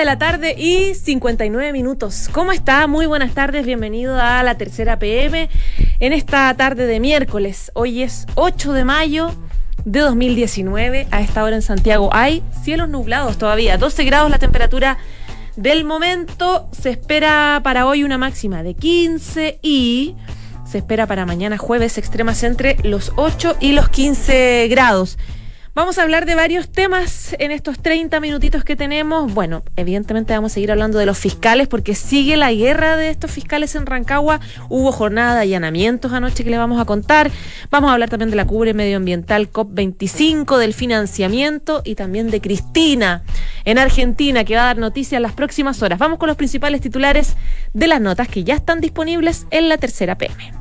De la tarde y 59 minutos. ¿Cómo está? Muy buenas tardes, bienvenido a la tercera PM en esta tarde de miércoles. Hoy es 8 de mayo de 2019. A esta hora en Santiago hay cielos nublados todavía, 12 grados la temperatura del momento. Se espera para hoy una máxima de 15 y se espera para mañana jueves extremas entre los 8 y los 15 grados. Vamos a hablar de varios temas en estos 30 minutitos que tenemos. Bueno, evidentemente vamos a seguir hablando de los fiscales porque sigue la guerra de estos fiscales en Rancagua. Hubo jornada de allanamientos anoche que le vamos a contar. Vamos a hablar también de la cubre medioambiental COP25, del financiamiento y también de Cristina en Argentina que va a dar noticias en las próximas horas. Vamos con los principales titulares de las notas que ya están disponibles en la tercera PM.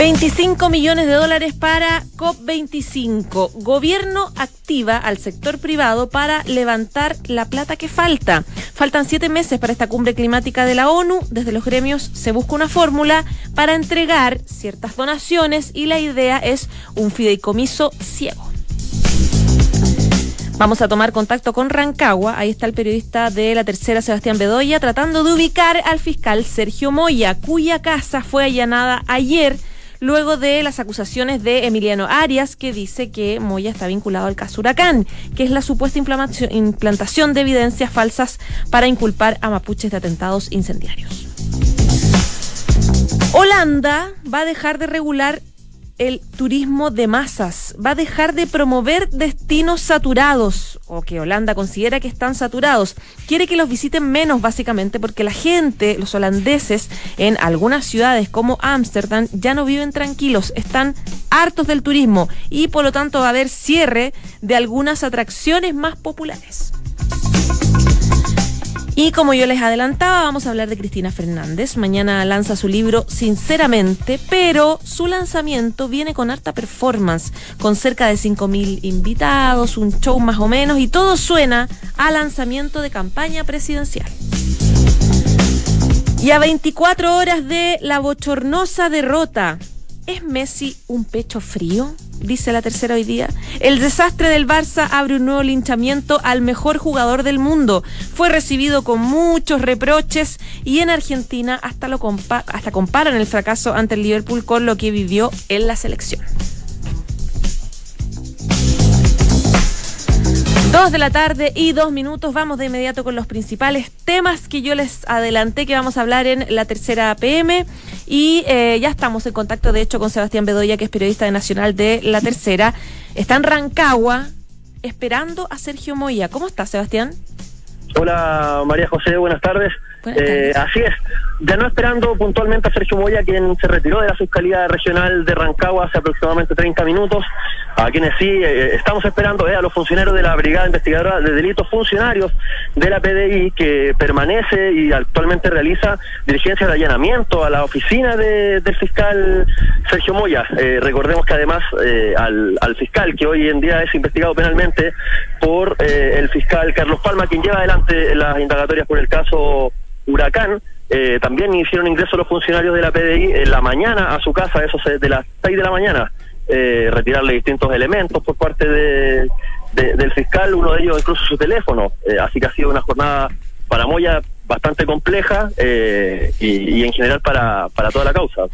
25 millones de dólares para COP25. Gobierno activa al sector privado para levantar la plata que falta. Faltan siete meses para esta cumbre climática de la ONU. Desde los gremios se busca una fórmula para entregar ciertas donaciones y la idea es un fideicomiso ciego. Vamos a tomar contacto con Rancagua. Ahí está el periodista de la tercera, Sebastián Bedoya, tratando de ubicar al fiscal Sergio Moya, cuya casa fue allanada ayer luego de las acusaciones de Emiliano Arias, que dice que Moya está vinculado al caso Huracán, que es la supuesta implantación de evidencias falsas para inculpar a mapuches de atentados incendiarios. Holanda va a dejar de regular el turismo de masas, va a dejar de promover destinos saturados o que Holanda considera que están saturados. Quiere que los visiten menos básicamente porque la gente, los holandeses en algunas ciudades como Ámsterdam ya no viven tranquilos, están hartos del turismo y por lo tanto va a haber cierre de algunas atracciones más populares. Y como yo les adelantaba, vamos a hablar de Cristina Fernández. Mañana lanza su libro Sinceramente, pero su lanzamiento viene con harta performance, con cerca de 5.000 invitados, un show más o menos, y todo suena a lanzamiento de campaña presidencial. Y a 24 horas de la bochornosa derrota, ¿es Messi un pecho frío? Dice la tercera hoy día. El desastre del Barça abre un nuevo linchamiento al mejor jugador del mundo. Fue recibido con muchos reproches y en Argentina hasta, lo hasta comparan el fracaso ante el Liverpool con lo que vivió en la selección. Dos de la tarde y dos minutos. Vamos de inmediato con los principales temas que yo les adelanté que vamos a hablar en la tercera PM. Y eh, ya estamos en contacto, de hecho, con Sebastián Bedoya, que es periodista de Nacional de La Tercera. Está en Rancagua esperando a Sergio Moya. ¿Cómo está, Sebastián? Hola, María José, buenas tardes. Eh, así es, ya no esperando puntualmente a Sergio Moya, quien se retiró de la Fiscalía Regional de Rancagua hace aproximadamente 30 minutos, a quienes sí eh, estamos esperando eh, a los funcionarios de la Brigada Investigadora de Delitos Funcionarios de la PDI, que permanece y actualmente realiza diligencia de allanamiento a la oficina del fiscal Sergio Moya. recordemos que además al, al, fiscal, que hoy en día es investigado penalmente por el fiscal Carlos Palma, quien lleva adelante las indagatorias por el caso Huracán, eh, también hicieron ingreso los funcionarios de la PDI en la mañana a su casa, eso de las 6 de la mañana, eh, retirarle distintos elementos por parte de, del fiscal, uno de ellos incluso su teléfono. Eh, así que ha sido una jornada para Moya bastante compleja y, en general para, para toda la causa.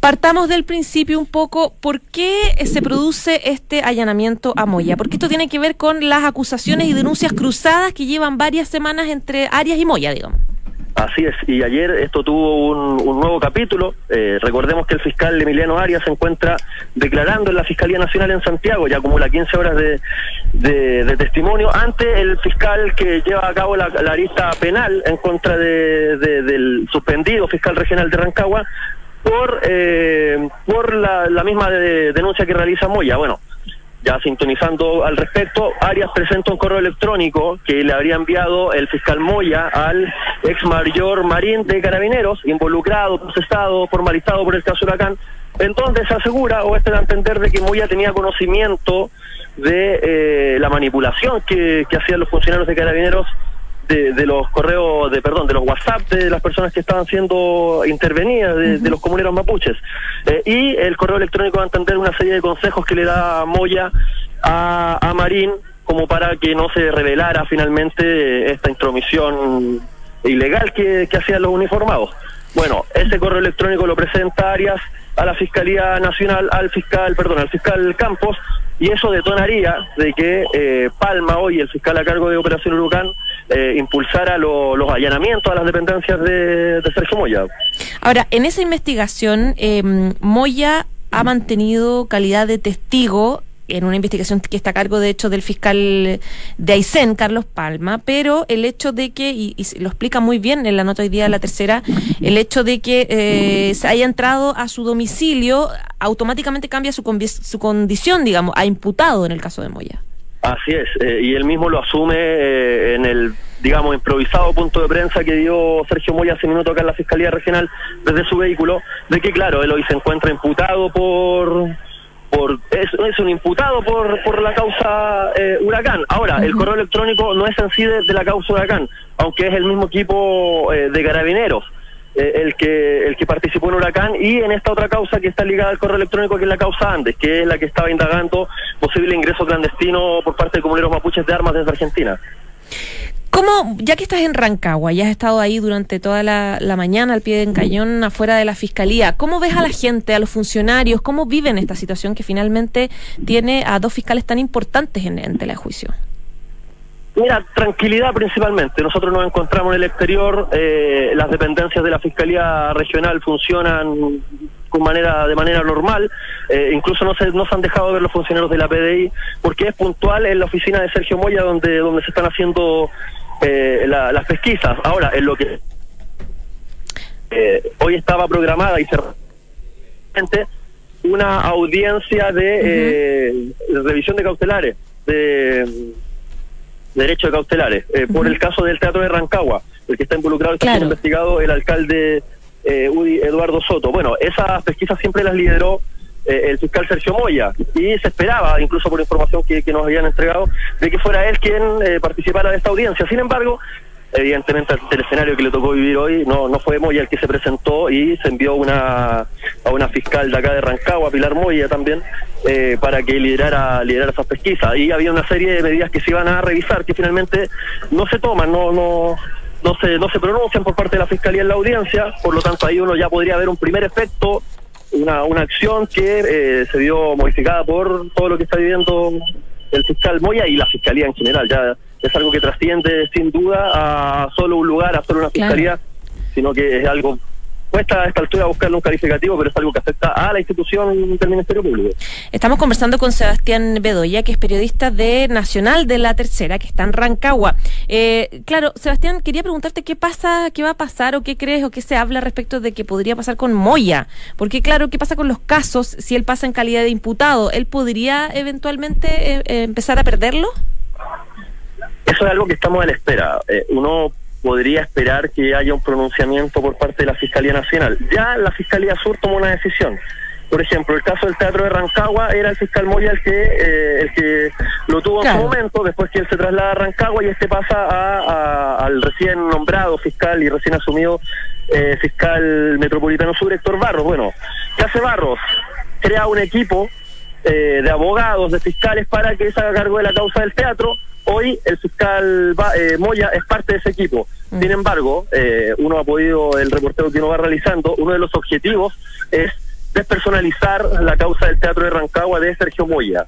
Partamos del principio un poco, ¿por qué se produce este allanamiento a Moya? Porque esto tiene que ver con las acusaciones y denuncias cruzadas que llevan varias semanas entre Arias y Moya, digamos. Así es, y ayer esto tuvo un, nuevo capítulo. Eh, recordemos que el fiscal Emiliano Arias se encuentra declarando en la Fiscalía Nacional en Santiago, ya acumula 15 horas de, de, testimonio, ante el fiscal que lleva a cabo la, la arista penal en contra de, del suspendido fiscal regional de Rancagua por, eh, por la, la misma denuncia que realiza Moya. Bueno, ya sintonizando al respecto, Arias presenta un correo electrónico que le habría enviado el fiscal Moya al ex mayor Marín de Carabineros, involucrado, procesado, formalizado por el caso Huracán, entonces se asegura o este da entender de que Moya tenía conocimiento de eh, la manipulación que hacían los funcionarios de Carabineros de, los correos, de perdón, de los WhatsApp de las personas que estaban siendo intervenidas, de, los comuneros mapuches. Eh, y el correo electrónico va a entender una serie de consejos que le da Moya a, a Marín como para que no se revelara finalmente esta intromisión ilegal que, que hacían los uniformados. Bueno, ese correo electrónico lo presenta Arias a la Fiscalía Nacional, al fiscal, perdón, al fiscal Campos, y eso detonaría de que eh, Palma, hoy el fiscal a cargo de Operación Huracán, eh, impulsara los allanamientos a las dependencias de, Sergio Moya. Ahora, en esa investigación, eh, Moya ha mantenido calidad de testigo en una investigación que está a cargo, de hecho, del fiscal de Aysén, Carlos Palma, pero el hecho de que, y, lo explica muy bien en la nota hoy día de la tercera, el hecho de que eh, se haya entrado a su domicilio automáticamente cambia su, su condición, digamos, a imputado en el caso de Moya. Así es, eh, y él mismo lo asume eh, en el, digamos, improvisado punto de prensa que dio Sergio Moya hace minuto acá en la Fiscalía Regional desde su vehículo, de que, claro, él hoy se encuentra imputado por es, un imputado por, por la causa eh, huracán. Ahora, el correo electrónico no es en sí de, la causa huracán, aunque es el mismo equipo eh, de carabineros. Eh, el que el que participó en Huracán y en esta otra causa que está ligada al correo electrónico que es la causa Andes, que es la que estaba indagando posible ingreso clandestino por parte de comuneros mapuches de armas desde Argentina. ¿Cómo, ya que estás en Rancagua, ya has estado ahí durante toda la, mañana al pie de cañón afuera de la fiscalía, ¿cómo ves a la gente, a los funcionarios, cómo viven esta situación que finalmente tiene a dos fiscales tan importantes en, en telejuicio? Mira, tranquilidad principalmente. Nosotros nos encontramos en el exterior, eh, las dependencias de la Fiscalía Regional funcionan con manera de manera normal, eh, incluso no se, no se han dejado ver los funcionarios de la PDI, porque es puntual en la oficina de Sergio Moya donde, donde se están haciendo eh, las pesquisas. Ahora, en lo que eh, hoy estaba programada y cerrada una audiencia de, eh, revisión de cautelares, de, derecho de cautelares, por el caso del Teatro de Rancagua, el que está involucrado, está siendo investigado el alcalde Udi Eduardo Soto. Bueno, esas pesquisas siempre las lideró eh, el fiscal Sergio Moya y se esperaba, incluso por información que, nos habían entregado, de que fuera él quien eh, participara de esta audiencia. Sin embargo, evidentemente el escenario que le tocó vivir hoy no no fue Moya el que se presentó y se envió una a una fiscal de acá de Rancagua, Pilar Moya también, eh, para que liderara, liderara esas pesquisas. Y había una serie de medidas que se iban a revisar que finalmente no se toman, no no no se no se pronuncian por parte de la fiscalía en la audiencia, por lo tanto ahí uno ya podría ver un primer efecto una, una acción que eh, se vio modificada por todo lo que está viviendo el fiscal Moya y la fiscalía en general. Ya es algo que trasciende sin duda a solo un lugar, a solo una fiscalía, sino que es algo cuesta a esta altura buscarle un calificativo, pero es algo que afecta a la institución del Ministerio Público. Estamos conversando con Sebastián Bedoya, que es periodista de Nacional de la Tercera, que está en Rancagua. Eh, claro, Sebastián, quería preguntarte qué pasa, qué va a pasar o qué crees o qué se habla respecto de que podría pasar con Moya. Porque, claro, ¿qué pasa con los casos si él pasa en calidad de imputado? ¿Él podría eventualmente eh, eh, empezar a perderlo? Eso es algo que estamos a la espera. uno podría esperar que haya un pronunciamiento por parte de la Fiscalía Nacional. Ya la Fiscalía Sur tomó una decisión. Por ejemplo, el caso del Teatro de Rancagua era el fiscal Moya el que eh, el que lo tuvo en su momento, después que él se traslada a Rancagua y este pasa a, al recién nombrado fiscal y recién asumido eh, fiscal metropolitano sur, Héctor Barros. Bueno, ¿qué hace Barros? Crea un equipo eh, de abogados, de fiscales para que se haga cargo de la causa del teatro Hoy el fiscal eh, Moya es parte de ese equipo. Mm. Sin embargo, eh, uno ha podido, el reportero que uno va realizando, uno de los objetivos es despersonalizar la causa del Teatro de Rancagua de Sergio Moya,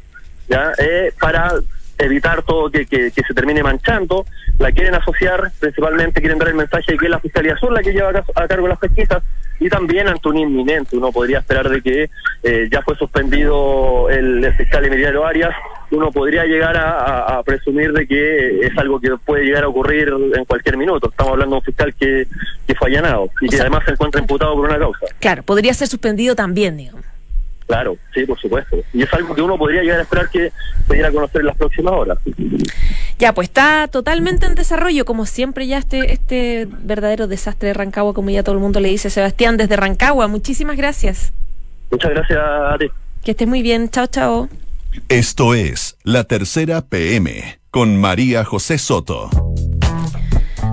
¿ya? Eh, para evitar todo que, que, se termine manchando, la quieren asociar, principalmente quieren dar el mensaje de que es la Fiscalía Sur la que lleva a, cargo las pesquisas, y también ante un inminente, uno podría esperar de que eh, ya fue suspendido el, fiscal Emiliano Arias, uno podría llegar a, presumir de que es algo que puede llegar a ocurrir en cualquier minuto. Estamos hablando de un fiscal que, que fue allanado y que además se encuentra imputado por una causa. Claro, podría ser suspendido también, digamos. Claro, sí, por supuesto. Y es algo que uno podría llegar a esperar que se diera a conocer en las próximas horas. Ya, pues está totalmente en desarrollo, como siempre ya este, este verdadero desastre de Rancagua, como ya todo el mundo le dice, Sebastián, desde Rancagua. Muchísimas gracias. Muchas gracias a ti. Que estés muy bien. Chao, chao. Esto es La Tercera PM con María José Soto.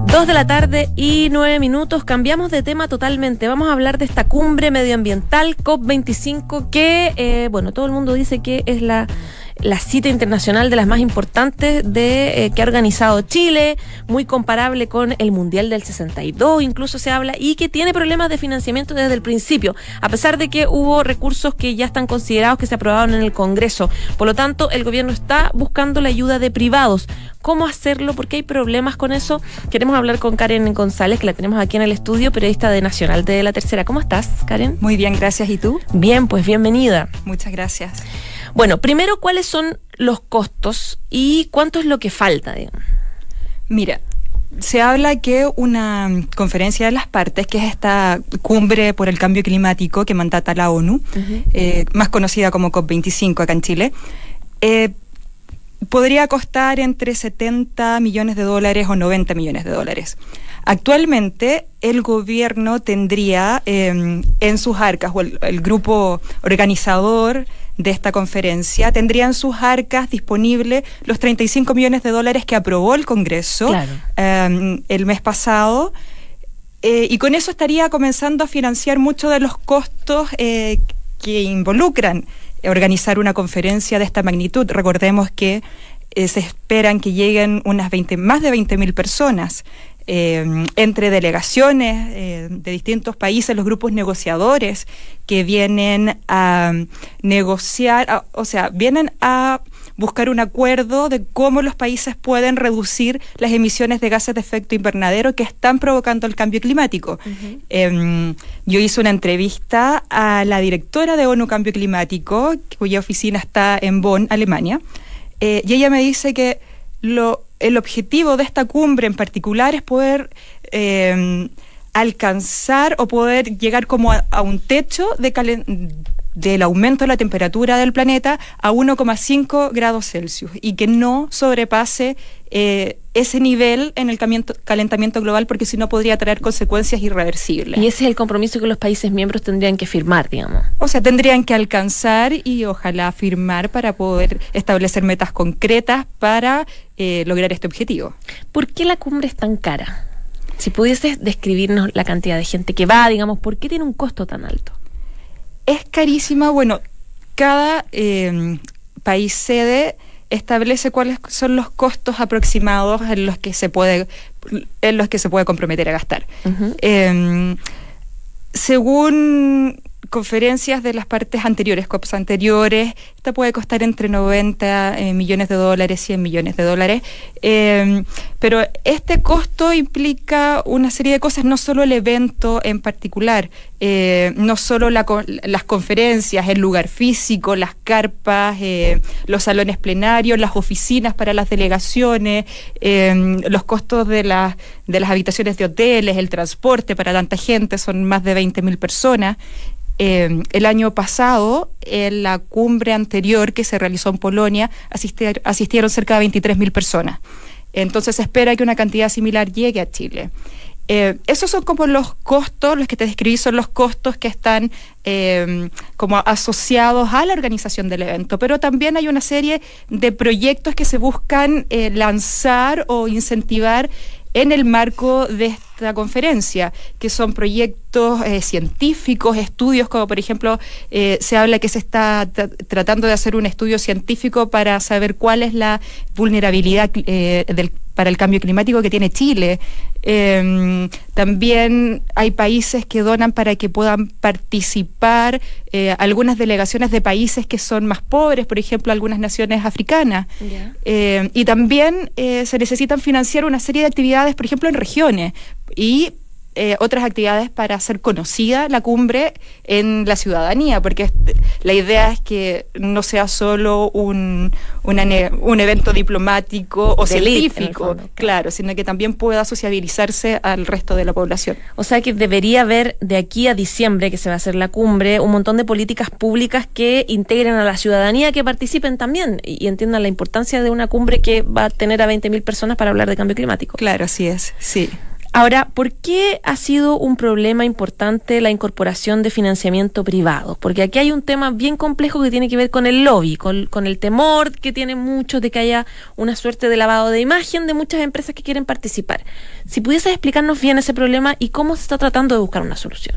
Dos de la tarde y nueve minutos. Cambiamos de tema totalmente. Vamos a hablar de esta cumbre medioambiental COP25 que, eh, bueno, todo el mundo dice que es la la cita internacional de las más importantes de eh, que ha organizado Chile, muy comparable con el Mundial del 62, incluso se habla, y que tiene problemas de financiamiento desde el principio, a pesar de que hubo recursos que ya están considerados que se aprobaron en el Congreso. Por lo tanto, el gobierno está buscando la ayuda de privados. ¿Cómo hacerlo? Porque hay problemas con eso. Queremos hablar con Karen González, que la tenemos aquí en el estudio, periodista de Nacional de la Tercera. ¿Cómo estás, Karen? Muy bien, gracias. ¿Y tú? Bien, pues bienvenida. Muchas gracias. Bueno, primero, ¿cuáles son los costos y cuánto es lo que falta? Mira, se habla que una conferencia de las partes, que es esta cumbre por el cambio climático que mandata la ONU, eh, más conocida como COP25 acá en Chile, eh, podría costar entre 70 millones de dólares o 90 millones de dólares. Actualmente el gobierno tendría eh, en sus arcas, o el grupo organizador, de esta conferencia tendrían sus arcas disponibles los 35 millones de dólares que aprobó el Congreso em, el mes pasado. Eh, y con eso estaría comenzando a financiar muchos de los costos eh, que involucran organizar una conferencia de esta magnitud. Recordemos que eh, se esperan que lleguen unas 20, más de 20.000 personas. Eh, entre delegaciones eh, de distintos países, los grupos negociadores que vienen a negociar, o sea, vienen a buscar un acuerdo de cómo los países pueden reducir las emisiones de gases de efecto invernadero que están provocando el cambio climático. Em, yo hice una entrevista a la directora de ONU Cambio Climático, cuya oficina está en Bonn, Alemania, eh, y ella me dice que lo el objetivo de esta cumbre en particular es poder eh, alcanzar o poder llegar como a, un techo de del aumento de la temperatura del planeta a 1,5 grados Celsius y que no sobrepase eh, ese nivel en el calentamiento global porque si no podría traer consecuencias irreversibles. Y ese es el compromiso que los países miembros tendrían que firmar, digamos. O sea, tendrían que alcanzar y ojalá firmar para poder establecer metas concretas para eh, lograr este objetivo. ¿Por qué la cumbre es tan cara? Si pudieses describirnos la cantidad de gente que va, digamos, ¿por qué tiene un costo tan alto? Es carísima, bueno, cada eh, país sede establece cuáles son los costos aproximados en los que se puede en los que se puede comprometer a gastar. Em, según conferencias de las partes anteriores, COPs anteriores, esta puede costar entre 90 eh, millones de dólares, 100 millones de dólares, em, pero este costo implica una serie de cosas, no solo el evento en particular, eh, no solo las conferencias, el lugar físico, las carpas, eh, los salones plenarios, las oficinas para las delegaciones, em, los costos de, de las habitaciones de hoteles, el transporte para tanta gente, son más de 20 mil personas. Eh, el año pasado, en la cumbre anterior que se realizó en Polonia, asistieron cerca de 23.000 personas. Entonces se espera que una cantidad similar llegue a Chile. Eh, esos son como los costos, los que te describí son los costos que están eh, como asociados a la organización del evento, pero también hay una serie de proyectos que se buscan lanzar o incentivar en el marco de esta conferencia, que son proyectos eh, científicos, estudios, como por ejemplo eh, se habla que se está tratando de hacer un estudio científico para saber cuál es la vulnerabilidad eh, del para el cambio climático que tiene Chile. Em, también hay países que donan para que puedan participar eh, algunas delegaciones de países que son más pobres, por ejemplo, algunas naciones africanas. Em, y también eh, se necesitan financiar una serie de actividades, por ejemplo, en regiones. Y eh, otras actividades para hacer conocida la cumbre en la ciudadanía, porque la idea es que no sea solo un, un evento diplomático o científico, claro, sino que también pueda sociabilizarse al resto de la población. O sea que debería haber de aquí a diciembre, que se va a hacer la cumbre, un montón de políticas públicas que integren a la ciudadanía, que participen también y, entiendan la importancia de una cumbre que va a tener a 20.000 personas para hablar de cambio climático. Claro, así es, sí. Ahora, ¿por qué ha sido un problema importante la incorporación de financiamiento privado? Porque aquí hay un tema bien complejo que tiene que ver con el lobby, con, el temor que tienen muchos de que haya una suerte de lavado de imagen de muchas empresas que quieren participar. Si pudiese explicarnos bien ese problema y cómo se está tratando de buscar una solución.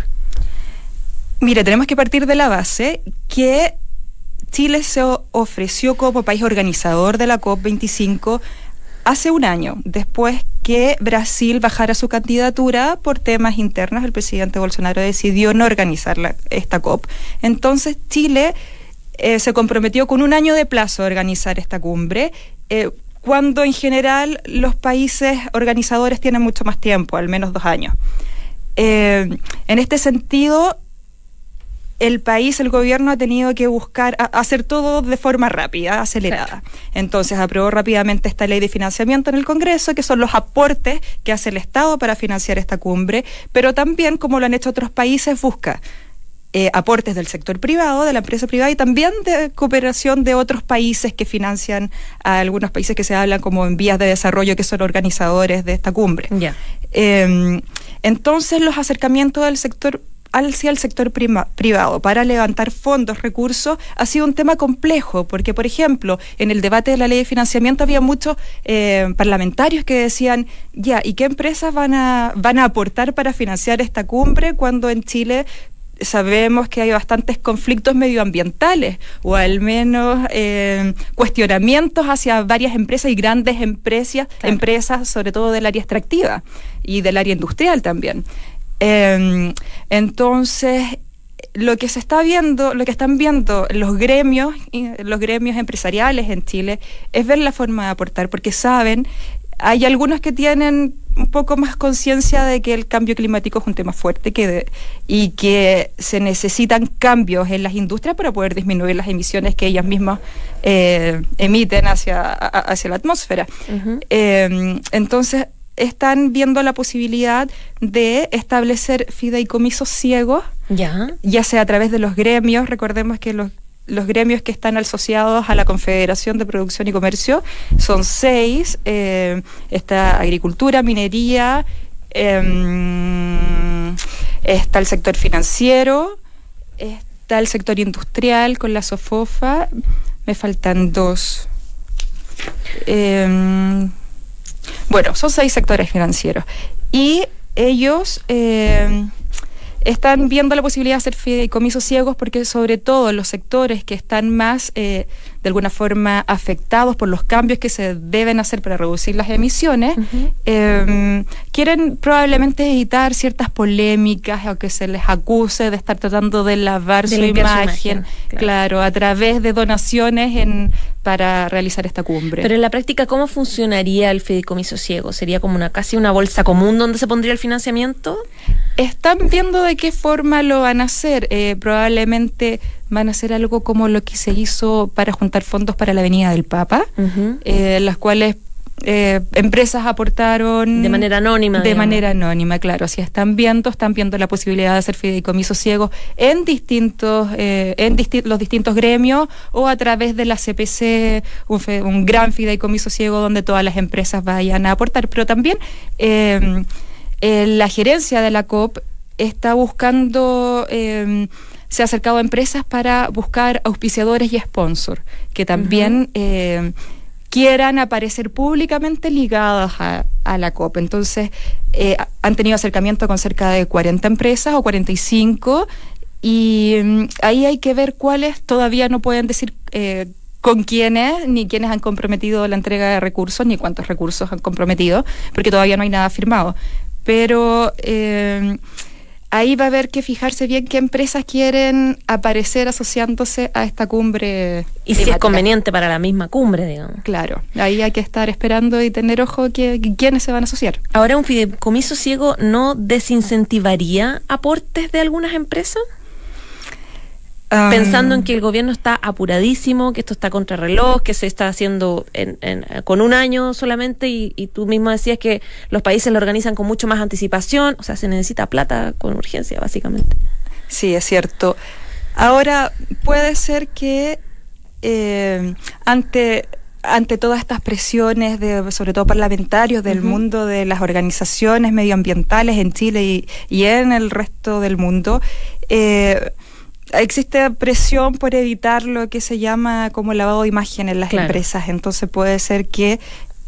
Mire, tenemos que partir de la base que Chile se ofreció como país organizador de la COP25 hace un año, después que Brasil bajara su candidatura por temas internos, el presidente Bolsonaro decidió no organizar esta COP. Entonces Chile eh, se comprometió con un año de plazo a organizar esta cumbre. Eh, cuando en general los países organizadores tienen mucho más tiempo, al menos dos años. Eh, en este sentido, el país, el gobierno ha tenido que buscar hacer todo de forma rápida, acelerada. Entonces aprobó rápidamente esta ley de financiamiento en el Congreso, que son los aportes que hace el Estado para financiar esta cumbre, pero también, como lo han hecho otros países, busca eh, aportes del sector privado, de la empresa privada y también de cooperación de otros países que financian a algunos países que se hablan como en vías de desarrollo, que son organizadores de esta cumbre. Em, entonces, los acercamientos del sector hacia el sector privado para levantar fondos, recursos, ha sido un tema complejo, porque, por ejemplo, en el debate de la ley de financiamiento había muchos eh, parlamentarios que decían, ya, ¿y qué empresas van a, van a aportar para financiar esta cumbre cuando en Chile sabemos que hay bastantes conflictos medioambientales o al menos eh, cuestionamientos hacia varias empresas y grandes empresas, empresas sobre todo del área extractiva y del área industrial también. Em, entonces, lo que se está viendo, lo que están viendo los gremios, los gremios empresariales en Chile, es ver la forma de aportar, porque saben, hay algunos que tienen un poco más conciencia de que el cambio climático es un tema fuerte que y que se necesitan cambios en las industrias para poder disminuir las emisiones que ellas mismas eh, emiten hacia, hacia la atmósfera. Em, entonces, están viendo la posibilidad de establecer fideicomisos ciegos, ya, ya sea a través de los gremios, recordemos que los, los gremios que están asociados a la Confederación de Producción y Comercio son seis, eh, está agricultura, minería, em, está el sector financiero, está el sector industrial con la SOFOFA, me faltan dos. Eh, bueno, son seis sectores financieros. Y ellos eh, están viendo la posibilidad de hacer fideicomisos ciegos porque sobre todo los sectores que están más eh, de alguna forma afectados por los cambios que se deben hacer para reducir las emisiones, em, quieren probablemente evitar ciertas polémicas o que se les acuse de estar tratando de lavar su, imagen, claro. a través de donaciones en, para realizar esta cumbre. Pero en la práctica, ¿cómo funcionaría el fideicomiso ciego? ¿Sería como una casi una bolsa común donde se pondría el financiamiento? Están viendo de qué forma lo van a hacer. Eh, probablemente van a hacer algo como lo que se hizo para juntar fondos para la Avenida del Papa, eh, las cuales eh, empresas aportaron de manera anónima de manera anónima claro así están viendo están viendo la posibilidad de hacer fideicomisos ciegos en distintos eh, en los distintos gremios o a través de la CPC un, un, gran fideicomiso ciego donde todas las empresas vayan a aportar. Pero también la gerencia de la COP está buscando se ha acercado a empresas para buscar auspiciadores y sponsors que también eh, quieran aparecer públicamente ligadas a, la COP. Entonces, eh, han tenido acercamiento con cerca de 40 empresas o 45 y mm, ahí hay que ver cuáles todavía no pueden decir eh, con quiénes, ni quiénes han comprometido la entrega de recursos, ni cuántos recursos han comprometido, porque todavía no hay nada firmado. Pero ahí va a haber que fijarse bien qué empresas quieren aparecer asociándose a esta cumbre. Y si es conveniente para la misma cumbre, digamos. Claro, ahí hay que estar esperando y tener ojo que, quiénes se van a asociar. Ahora, ¿un fideicomiso ciego no desincentivaría aportes de algunas empresas? Pensando en que el gobierno está apuradísimo, que esto está contra reloj, que se está haciendo con un año solamente y, tú mismo decías que los países lo organizan con mucho más anticipación, o sea, se necesita plata con urgencia, básicamente. Sí, es cierto. Ahora, puede ser que eh, ante ante todas estas presiones, de, sobre todo parlamentarios del mundo de las organizaciones medioambientales en Chile y, y en el resto del mundo, eh, existe presión por evitar lo que se llama como lavado de imagen en las empresas. Entonces puede ser que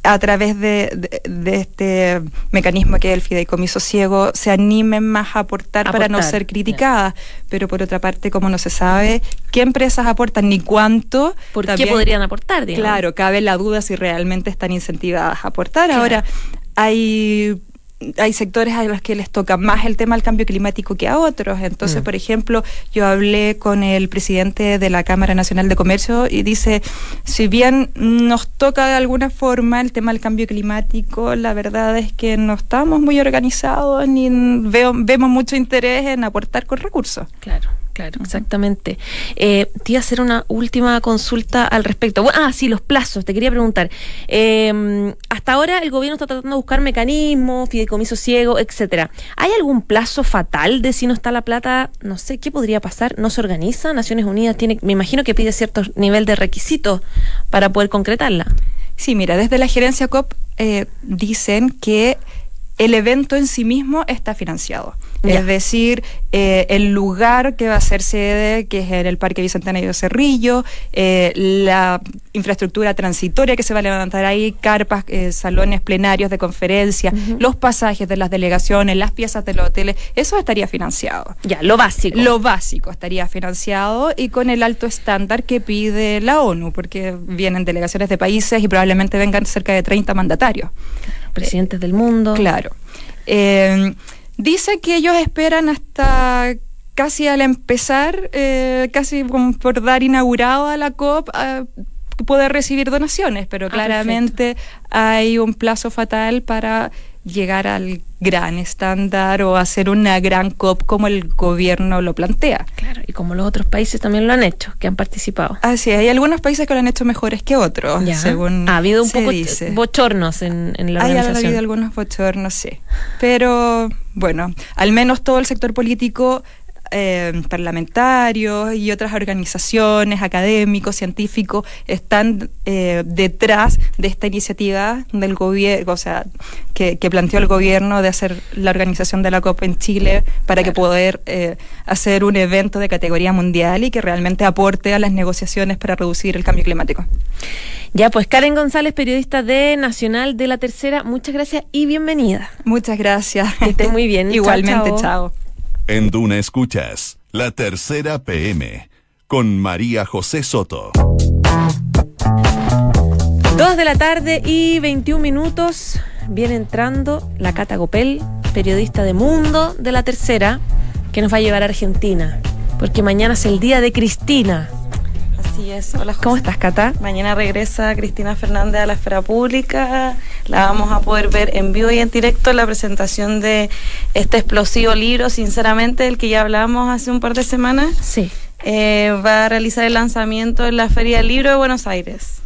a través de, este mecanismo que es el fideicomiso ciego se animen más a aportar, para no ser criticadas. Pero por otra parte, como no se sabe qué empresas aportan ni cuánto, ¿por qué podrían aportar? Claro, cabe la duda si realmente están incentivadas a aportar. Ahora, hay hay sectores a los que les toca más el tema del cambio climático que a otros. Entonces, mm. por ejemplo, yo hablé con el presidente de la Cámara Nacional de Comercio y dice, si bien nos toca de alguna forma el tema del cambio climático, la verdad es que no estamos muy organizados ni vemos mucho interés en aportar con recursos. Claro. Claro, exactamente. Eh, te iba a hacer una última consulta al respecto. ah, sí, los plazos. Te quería preguntar. Eh, hasta ahora el gobierno está tratando de buscar mecanismos, fideicomiso ciego, etcétera. ¿Hay algún plazo fatal de si no está la plata? No sé, ¿qué podría pasar? ¿No se organiza? Naciones Unidas tiene, me imagino que pide cierto nivel de requisitos para poder concretarla. Sí, mira, desde la gerencia COP eh, dicen que el evento en sí mismo está financiado. Es decir, eh, el lugar que va a ser sede, que es en el Parque Bicentenario de Cerrillo, eh, la infraestructura transitoria que se va a levantar ahí, carpas, eh, salones plenarios de conferencia, los pasajes de las delegaciones, las piezas de los hoteles, eso estaría financiado. Ya, lo básico. Lo básico estaría financiado y con el alto estándar que pide la ONU, porque vienen delegaciones de países y probablemente vengan cerca de 30 mandatarios. Presidentes del mundo. Claro. Dice que ellos esperan hasta casi al empezar, eh, casi por dar inaugurado a la COP, poder recibir donaciones, pero ah, claramente hay un plazo fatal para llegar al gran estándar o hacer una gran COP como el gobierno lo plantea. Claro, y como los otros países también lo han hecho, que han participado. Así hay algunos países que lo han hecho mejores que otros, según Ha habido un poco bochornos en, la organización. Ha habido algunos bochornos, sí. Pero bueno, al menos todo el sector político eh, parlamentarios y otras organizaciones, académicos, científicos, están eh, detrás de esta iniciativa del gobierno, o sea, que, planteó el gobierno de hacer la organización de la COP en Chile para que poder eh, hacer un evento de categoría mundial y que realmente aporte a las negociaciones para reducir el cambio climático. Ya, pues Karen González, periodista de Nacional de la Tercera, muchas gracias y bienvenida. Muchas gracias. Que esté muy bien. Igualmente, chao. En Duna Escuchas, la tercera PM, con María José Soto. Dos de la tarde y 21 minutos. Viene entrando la Cata Gopel, periodista de Mundo de la Tercera, que nos va a llevar a Argentina. Porque mañana es el día de Cristina. Así es. Hola, ¿Cómo estás, Cata? Mañana regresa Cristina Fernández a la esfera pública. La vamos a poder ver en vivo y en directo la presentación de este explosivo libro, sinceramente, del que ya hablamos hace un par de semanas. Sí. Eh, va a realizar el lanzamiento en la Feria del Libro de Buenos Aires.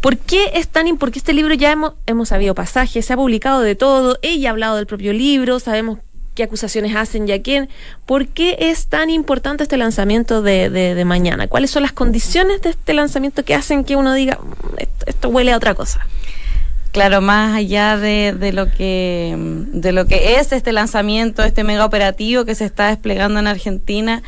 ¿Por qué es tan importante? Porque este libro ya hemos, hemos sabido pasajes, se ha publicado de todo, ella ha hablado del propio libro, sabemos qué acusaciones hacen y a quién. ¿Por qué es tan importante este lanzamiento de, de, mañana? ¿Cuáles son las condiciones de este lanzamiento que hacen que uno diga, mm, esto, huele a otra cosa? Claro, más allá de, de, lo que de lo que es este lanzamiento, este mega operativo que se está desplegando en Argentina,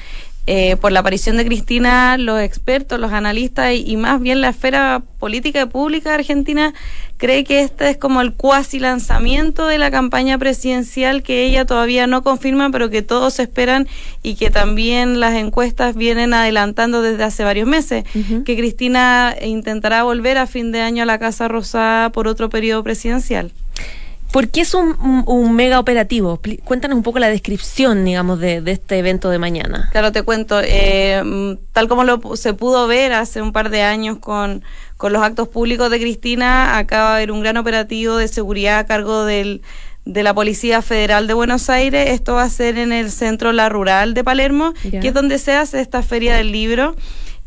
eh, por la aparición de Cristina, los expertos, los analistas y, más bien la esfera política y pública Argentina cree que este es como el cuasi lanzamiento de la campaña presidencial que ella todavía no confirma, pero que todos esperan y que también las encuestas vienen adelantando desde hace varios meses, que Cristina intentará volver a fin de año a la Casa Rosada por otro periodo presidencial. ¿Por qué es un, mega operativo? Cuéntanos un poco la descripción, digamos, de, este evento de mañana. Claro, te cuento. Eh, tal como lo, se pudo ver hace un par de años con, con los actos públicos de Cristina, acaba de haber un gran operativo de seguridad a cargo del de la Policía Federal de Buenos Aires. Esto va a ser en el centro La Rural de Palermo, que es donde se hace esta feria del libro.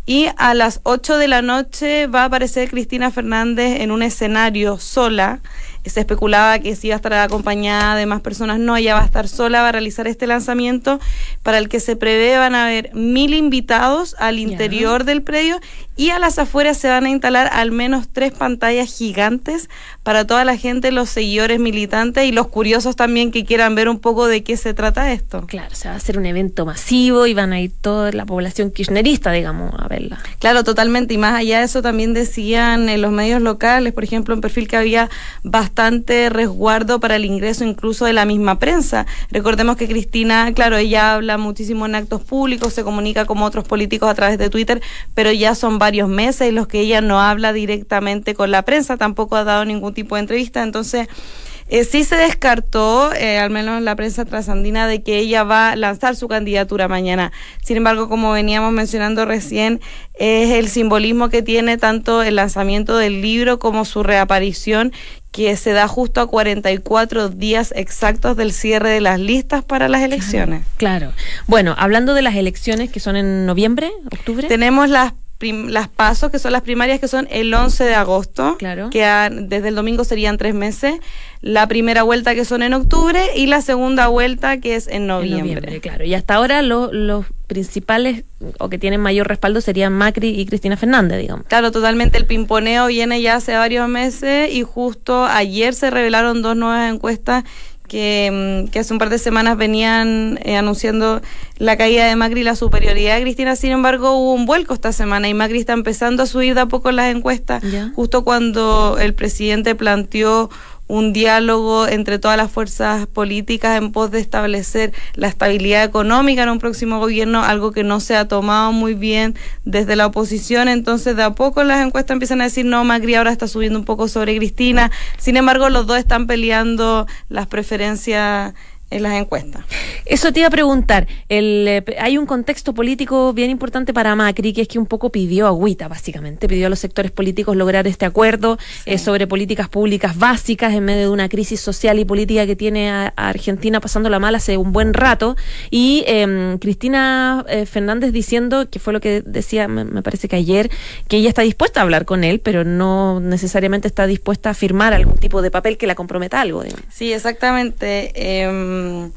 Y a las 8 de la noche va a aparecer Cristina Fernández en un escenario sola se especulaba que si iba a estar acompañada de más personas, no, ella va a estar sola, va a realizar este lanzamiento para el que se prevé van a haber mil invitados al interior del predio y a las afueras se van a instalar al menos tres pantallas gigantes para toda la gente, los seguidores militantes y los curiosos también que quieran ver un poco de qué se trata esto. Claro, se va a hacer un evento masivo y van a ir toda la población kirchnerista, digamos, a verla. Claro, totalmente. Y más allá de eso también decían en los medios locales, por ejemplo, en perfil que había bastante resguardo para el ingreso incluso de la misma prensa. Recordemos que Cristina, claro, ella habla muchísimo en actos públicos, se comunica con otros políticos a través de Twitter, pero ya son varios meses los que ella no habla directamente con la prensa, tampoco ha dado ningún tipo de entrevista, entonces... Eh, sí se descartó, eh, al menos en la prensa trasandina, de que ella va a lanzar su candidatura mañana. Sin embargo, como veníamos mencionando recién, es el simbolismo que tiene tanto el lanzamiento del libro como su reaparición, que se da justo a 44 días exactos del cierre de las listas para las elecciones. Claro. Bueno, hablando de las elecciones que son en noviembre, octubre. Tenemos las las pasos, que son las primarias, que son el 11 de agosto, claro. que desde el domingo serían tres meses, la primera vuelta que son en octubre y la segunda vuelta que es en noviembre. claro. Y hasta ahora los principales o que tienen mayor respaldo serían Macri y Cristina Fernández, digamos. Claro, totalmente. El pimponeo viene ya hace varios meses y justo ayer se revelaron dos nuevas encuestas que, mm, que, hace un par de semanas venían eh, anunciando la caída de Macri y la superioridad de Cristina. Sin embargo, hubo un vuelco esta semana y Macri está empezando a subir de a poco las encuestas, justo cuando el presidente planteó un diálogo entre todas las fuerzas políticas en pos de establecer la estabilidad económica en un próximo gobierno, algo que no se ha tomado muy bien desde la oposición. Entonces, de a poco las encuestas empiezan a decir, no, Macri ahora está subiendo un poco sobre Cristina. Sin embargo, los dos están peleando las preferencias en las encuestas. Eso te iba a preguntar. El, eh, hay un contexto político bien importante para Macri, que es que un poco pidió agüita, básicamente. Pidió a los sectores políticos lograr este acuerdo eh, sobre políticas públicas básicas en medio de una crisis social y política que tiene a, Argentina pasando la mal hace un buen rato. Y em, Cristina eh, Fernández diciendo, que fue lo que decía, me, parece que ayer, que ella está dispuesta a hablar con él, pero no necesariamente está dispuesta a firmar algún tipo de papel que la comprometa algo. Sí, exactamente. Um.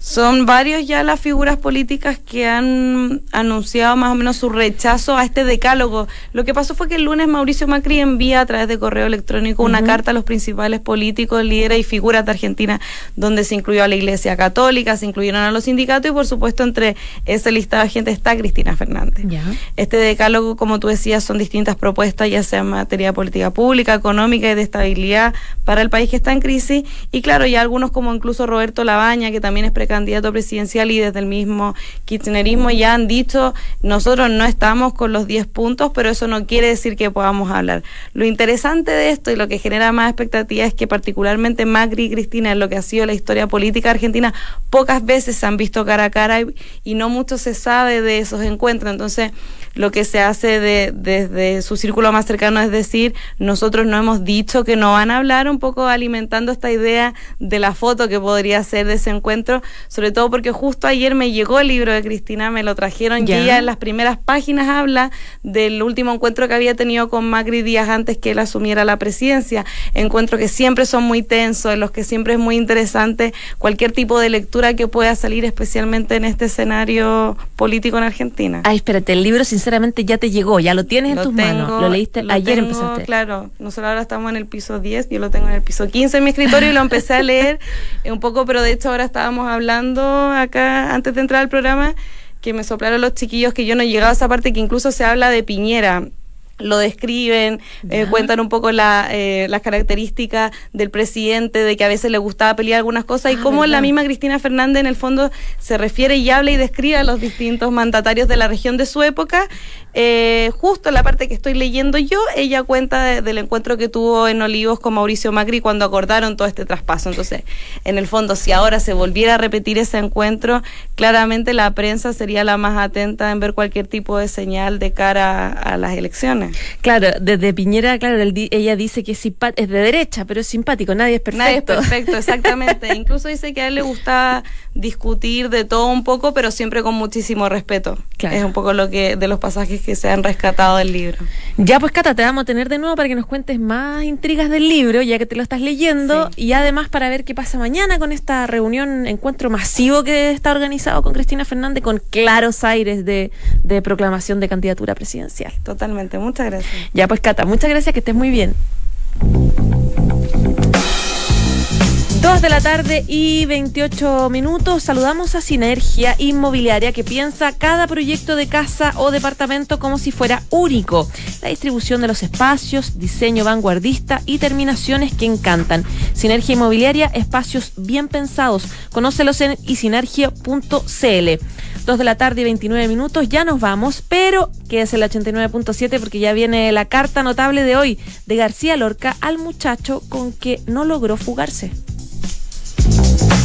Son varios ya las figuras políticas que han anunciado más o menos su rechazo a este decálogo. Lo que pasó fue que el lunes Mauricio Macri envía a través de correo electrónico una carta a los principales políticos, líderes y figuras de Argentina, donde se incluyó a la Iglesia Católica, se incluyeron a los sindicatos y por supuesto entre ese listado de gente está Cristina Fernández. Este decálogo, como tú decías, son distintas propuestas, ya sea en materia de política pública, económica y de estabilidad para el país que está en crisis. Y claro, ya algunos como incluso Roberto Labaña, que también es candidato presidencial y desde el mismo kirchnerismo ya han dicho, nosotros no estamos con los 10 puntos, pero eso no quiere decir que podamos hablar. Lo interesante de esto y lo que genera más expectativa es que particularmente Macri y Cristina, en lo que ha sido la historia política argentina, pocas veces se han visto cara a cara y, no mucho se sabe de esos encuentros. Entonces, lo que se hace de, desde su círculo más cercano es decir, nosotros no hemos dicho que no van a hablar, un poco alimentando esta idea de la foto que podría ser de ese encuentro, sobre todo porque justo ayer me llegó el libro de Cristina, me lo trajeron y ella en las primeras páginas habla del último encuentro que había tenido con Macri días antes que él asumiera la presidencia. Encuentros que siempre son muy tensos, en los que siempre es muy interesante cualquier tipo de lectura que pueda salir, especialmente en este escenario político en Argentina. Ah, espérate, el libro sinceramente ya te llegó, ya lo tienes en tus manos, lo leíste ayer empezaste. Claro, nosotros ahora estamos en el piso 10, yo lo tengo en el piso 15 en mi escritorio y lo empecé a leer. Un poco, pero de hecho ahora estábamos hablando hablando acá antes de entrar al programa que me soplaron los chiquillos que yo no llegaba a esa parte que incluso se habla de Piñera lo describen, eh, cuentan un poco la, eh, las características del presidente, de que a veces le gustaba pelear algunas cosas, y Ah, cómo verdad. la misma Cristina Fernández en el fondo se refiere y habla y describe a los distintos mandatarios de la región de su época. Eh, justo en la parte que estoy leyendo yo, ella cuenta de- del encuentro que tuvo en Olivos con Mauricio Macri cuando acordaron todo este traspaso. Entonces, en el fondo, si ahora se volviera a repetir ese encuentro, claramente la prensa sería la más atenta en ver cualquier tipo de señal de cara a, a las elecciones. Claro, desde Piñera, claro, di- ella dice que es, es de derecha, pero es simpático, nadie es perfecto. Nadie es perfecto, exactamente. Incluso dice que a él le gusta discutir de todo un poco, pero siempre con muchísimo respeto. Claro. Es un poco lo que de los pasajes que se han rescatado del libro. Ya pues Cata, te vamos a tener de nuevo para que nos cuentes más intrigas del libro, ya que te lo estás leyendo, y además para ver qué pasa mañana con esta reunión, encuentro masivo que está organizado con Cristina Fernández, con claros aires de, de proclamación de candidatura presidencial. Totalmente. Muchas gracias. Ya pues Cata, muchas gracias, que estés muy bien. Dos de la tarde y 28 minutos. Saludamos a Sinergia Inmobiliaria que piensa cada proyecto de casa o departamento como si fuera único. La distribución de los espacios, diseño vanguardista y terminaciones que encantan. Sinergia Inmobiliaria, espacios bien pensados. Conócelos en isinergia.cl. Dos de la tarde y 29 minutos, ya nos vamos, pero quédese en la 89.7 porque ya viene la carta notable de hoy de García Lorca al muchacho con que no logró fugarse. Thank you.